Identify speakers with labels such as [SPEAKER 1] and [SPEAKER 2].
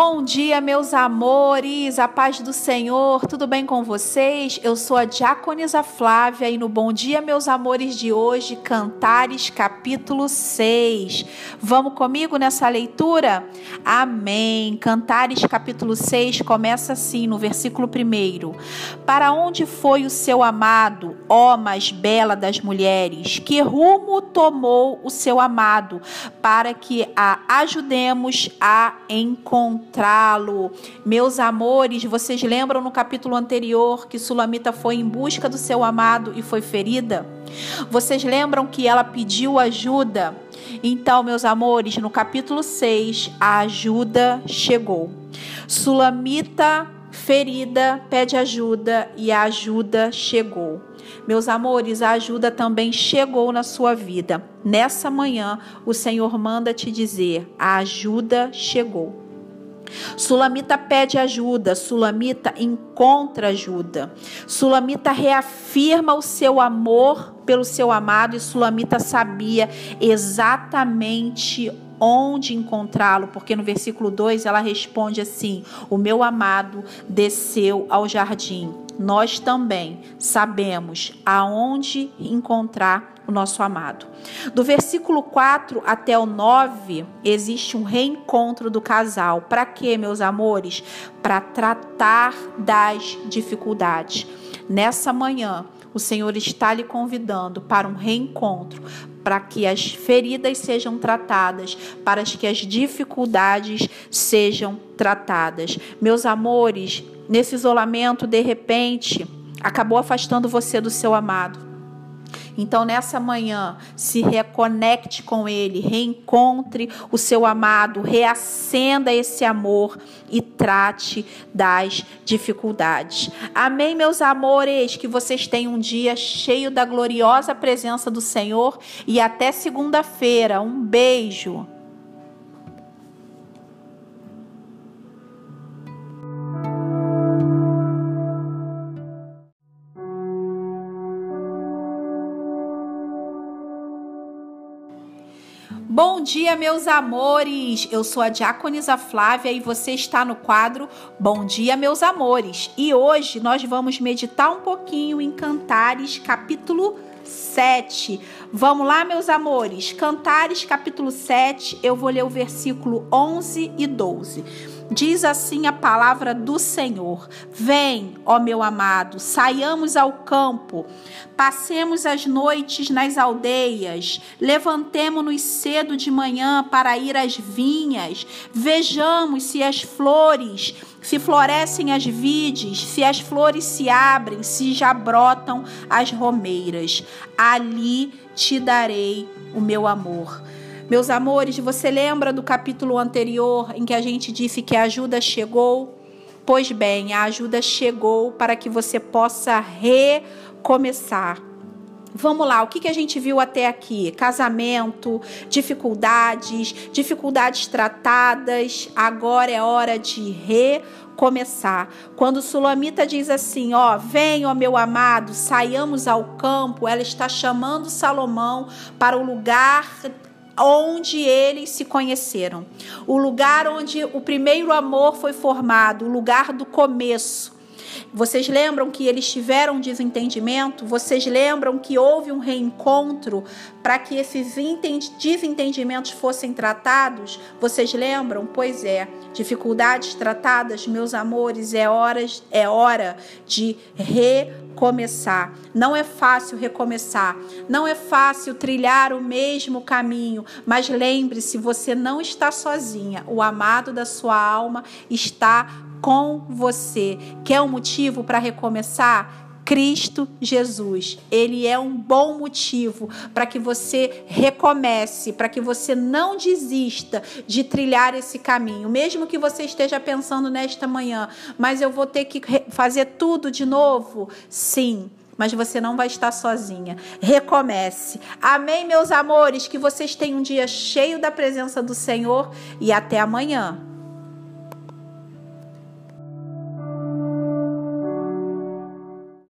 [SPEAKER 1] Bom dia, meus amores, a paz do Senhor, tudo bem com vocês? Eu sou a Diaconisa Flávia e no Bom Dia, meus amores de hoje, Cantares capítulo 6. Vamos comigo nessa leitura? Amém. Cantares capítulo 6 começa assim, no versículo 1: Para onde foi o seu amado, ó mais bela das mulheres? Que rumo tomou o seu amado, para que a ajudemos a encontrar? Encontrá-lo. Meus amores, vocês lembram no capítulo anterior que Sulamita foi em busca do seu amado e foi ferida? Vocês lembram que ela pediu ajuda? Então, meus amores, no capítulo 6, a ajuda chegou. Sulamita ferida pede ajuda e a ajuda chegou. Meus amores, a ajuda também chegou na sua vida. Nessa manhã, o Senhor manda te dizer: a ajuda chegou. Sulamita pede ajuda, Sulamita encontra ajuda. Sulamita reafirma o seu amor pelo seu amado e Sulamita sabia exatamente onde encontrá-lo, porque no versículo 2 ela responde assim: O meu amado desceu ao jardim. Nós também sabemos aonde encontrar o nosso amado. Do versículo 4 até o 9, existe um reencontro do casal. Para quê, meus amores? Para tratar das dificuldades. Nessa manhã, o Senhor está lhe convidando para um reencontro, para que as feridas sejam tratadas, para que as dificuldades sejam tratadas. Meus amores, nesse isolamento, de repente, acabou afastando você do seu amado. Então, nessa manhã, se reconecte com Ele, reencontre o seu amado, reacenda esse amor e trate das dificuldades. Amém, meus amores? Que vocês tenham um dia cheio da gloriosa presença do Senhor e até segunda-feira. Um beijo. Bom dia, meus amores! Eu sou a Diaconisa Flávia e você está no quadro Bom Dia, meus amores. E hoje nós vamos meditar um pouquinho em Cantares, capítulo 7. Vamos lá, meus amores? Cantares, capítulo 7, eu vou ler o versículo 11 e 12. Diz assim a palavra do Senhor: Vem, ó meu amado, saiamos ao campo, passemos as noites nas aldeias, levantemo-nos cedo de manhã para ir às vinhas, vejamos se as flores, se florescem as vides, se as flores se abrem, se já brotam as romeiras. Ali te darei o meu amor. Meus amores, você lembra do capítulo anterior em que a gente disse que a ajuda chegou? Pois bem, a ajuda chegou para que você possa recomeçar. Vamos lá, o que, que a gente viu até aqui? Casamento, dificuldades, dificuldades tratadas. Agora é hora de recomeçar. Quando Sulamita diz assim: Ó, vem, ó meu amado, saiamos ao campo, ela está chamando Salomão para o lugar onde eles se conheceram, o lugar onde o primeiro amor foi formado, o lugar do começo. Vocês lembram que eles tiveram desentendimento? Vocês lembram que houve um reencontro para que esses desentendimentos fossem tratados? Vocês lembram? Pois é, dificuldades tratadas, meus amores, é hora, é hora de recomeçar. Não é fácil recomeçar, não é fácil trilhar o mesmo caminho, mas lembre-se, você não está sozinha. O amado da sua alma está com você. Quer um motivo para recomeçar? Cristo Jesus. Ele é um bom motivo para que você recomece, para que você não desista de trilhar esse caminho. Mesmo que você esteja pensando nesta manhã, mas eu vou ter que fazer tudo de novo? Sim mas você não vai estar sozinha. Recomece. Amém, meus amores? Que vocês tenham um dia cheio da presença do Senhor e até amanhã.